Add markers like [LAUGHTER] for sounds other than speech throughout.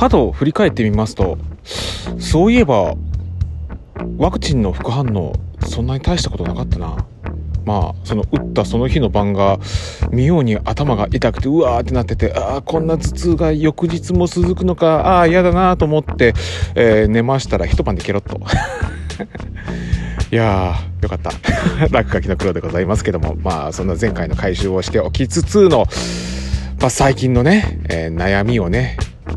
はと振り返ってみますとそういえばワクチンの副反応そんなに大したことなかったな。まあその打ったその日の晩が妙に頭が痛くてうわーってなっててああこんな頭痛が翌日も続くのかああ嫌だなと思って、えー、寝ましたら一晩でケロッと。[LAUGHS] いやーよかった。[LAUGHS] 落書きの黒でございますけどもまあそんな前回の回収をしておきつつの、まあ、最近のね、えー、悩みをね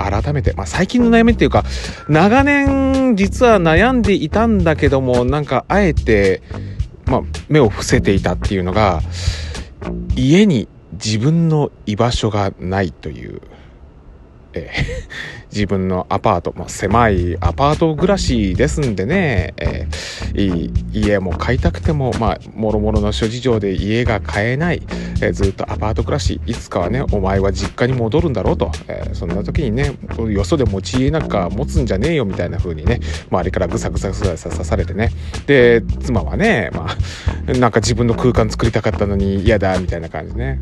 改めて、まあ、最近の悩みっていうか長年実は悩んでいたんだけどもなんかあえてまあ、目を伏せていたっていうのが家に自分の居場所がないという、えー [LAUGHS] 自分のアパート、まあ、狭いアパート暮らしですんでね、えー、家も買いたくても、まあ、もろもろの諸事情で家が買えない、えー、ずっとアパート暮らし、いつかはね、お前は実家に戻るんだろうと、え、そんな時にね、よそで持ち家なんか持つんじゃねえよみたいな風にね、周りからぐさぐさぐさぐさ刺されてね、で、妻はね、まあ、なんか自分の空間作りたかったのに嫌だみたいな感じね、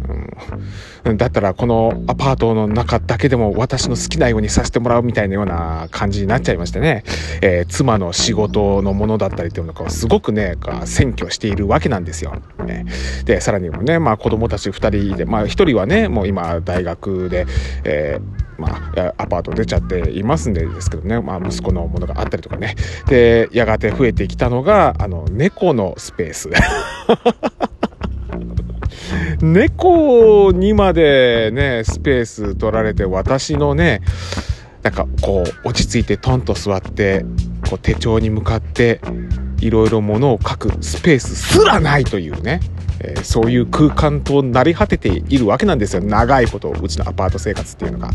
うん、だったらこのアパートの中だけでも私私の好きなようにさせてもらうみたいなような感じになっちゃいましてね、えー、妻の仕事のものだったりっていうのがすごくね、占拠しているわけなんですよ。ね、で、さらにもね、まあ子供たち2人で、まあ1人はね、もう今大学で、えーまあ、アパート出ちゃっていますんでですけどね、まあ、息子のものがあったりとかね。でやがて増えてきたのがあの猫のスペース。[LAUGHS] 猫にまでねスペース取られて私のねなんかこう落ち着いてトンと座ってこう手帳に向かっていろいろものを書くスペースすらないというね、えー、そういう空間となり果てているわけなんですよ長いことうちのアパート生活っていうのが。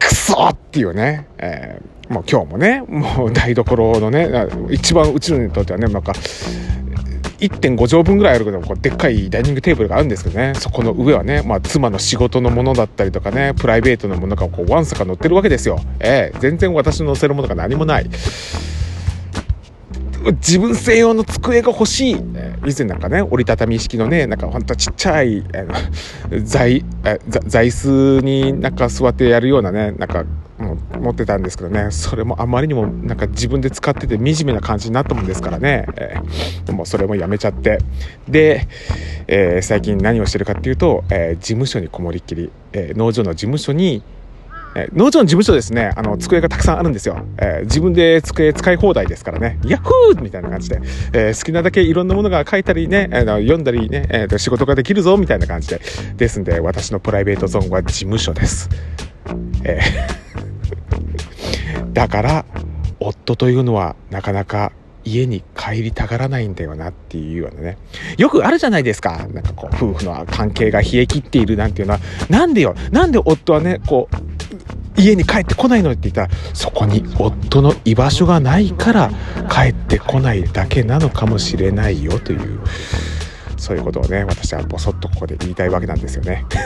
クソっていうね、えー、もう今日もねもう台所のね一番うちのにとってはねなんか1.5畳分ぐらいあるけどこうでっかいダイニングテーブルがあるんですけどねそこの上はね、まあ、妻の仕事のものだったりとかねプライベートのものがこうわんさか乗ってるわけですよ。ええ全然私の乗せるものが何もない。自分専用の机が欲しい。以前なんかね、折りたたみ式のね、なんかほんとちっちゃい、あの、座椅子になんか座ってやるようなね、なんか持ってたんですけどね。それもあまりにもなんか自分で使ってて惨めな感じになったもんですからね、えー、でもそれもやめちゃって。で、えー、最近何をしてるかっていうと、えー、事務所にこもりっきり、え農場の事務所にえ農場の事務所ですね、あの、机がたくさんあるんですよ。えー、自分で机使い放題ですからね、ヤッフーみたいな感じで、えー、好きなだけいろんなものが書いたりね、えー、読んだりね、えー、仕事ができるぞ、みたいな感じで。ですんで、私のプライベートゾーンは事務所です。えー [LAUGHS] だから夫というのはなかなか家に帰りたがらないんだよなっていうようなね。よくあるじゃないですか。なんかこう、夫婦の関係が冷え切っているなんていうのは、なんでよ、なんで夫はね、こう、家に帰ってこないのって言ったら、そこに夫の居場所がないから帰ってこないだけなのかもしれないよという、そういうことをね、私はぼそっとここで言いたいわけなんですよね。[LAUGHS]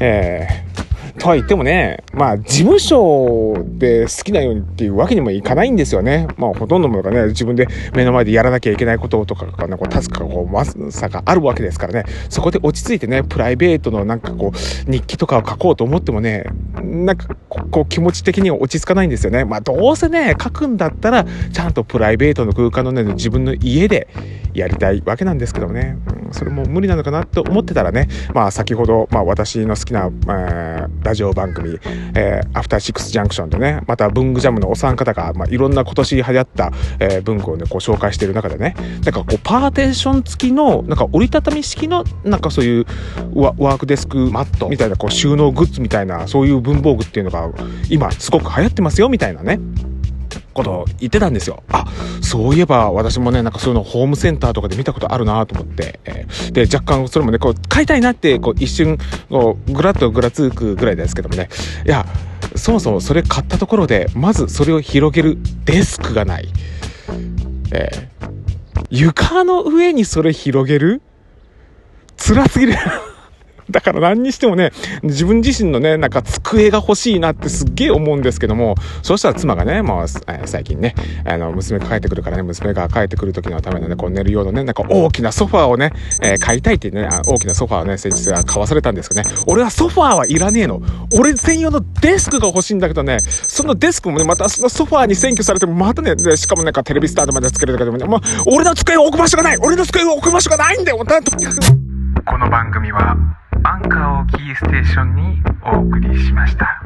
えーとは言ってもね、まあ、事務所で好きなようにっていうわけにもいかないんですよね。まあ、ほとんどのものがね、自分で目の前でやらなきゃいけないこととかがね、こう、タスクがこう、まさがあるわけですからね、そこで落ち着いてね、プライベートのなんかこう、日記とかを書こうと思ってもね、なんか、こう、気持ち的には落ち着かないんですよね。まあ、どうせね、書くんだったら、ちゃんとプライベートの空間のね、自分の家でやりたいわけなんですけどね、それも無理なのかなと思ってたらね、まあ、先ほど、まあ、私の好きな、まあ、ラジオ番組、えー、アフターシックスジャンクションでね、また文具ジャムのお三方が、まあ、いろんな今年流行った、えー、文具をね、こう紹介してる中でね、なんかこう、パーテーション付きの、なんか折りたたみ式の、なんかそういうワークデスクマットみたいな、こう、収納グッズみたいな、そういう文房具っていうのが、今、すごく流行ってますよ、みたいなね。こと言ってたんですよ。あ、そういえば私もね、なんかそういうのホームセンターとかで見たことあるなと思って、えー、で、若干それもね、こう、買いたいなって、こう、一瞬、こう、ぐらっとぐらつくぐらいですけどもね、いや、そもそもそれ買ったところで、まずそれを広げるデスクがない。えー、床の上にそれ広げる？辛すぎるだから何にしてもね、自分自身のね、なんか机が欲しいなってすっげえ思うんですけども、そうしたら妻がね、もう、最近ね、あの、娘が帰ってくるからね、娘が帰ってくる時のためのね、こう寝る用のね、なんか大きなソファーをね、えー、買いたいってね、大きなソファーをね、先日は買わされたんですけどね、俺はソファーはいらねえの。俺専用のデスクが欲しいんだけどね、そのデスクもね、またそのソファーに占拠されても、またね、しかもなんかテレビスタートまでつけるだけでもね、もう、俺の机を置く場所がない。俺の机を置く場所がないんだよ。なんとこの番組はアンカーをキーステーションにお送りしました。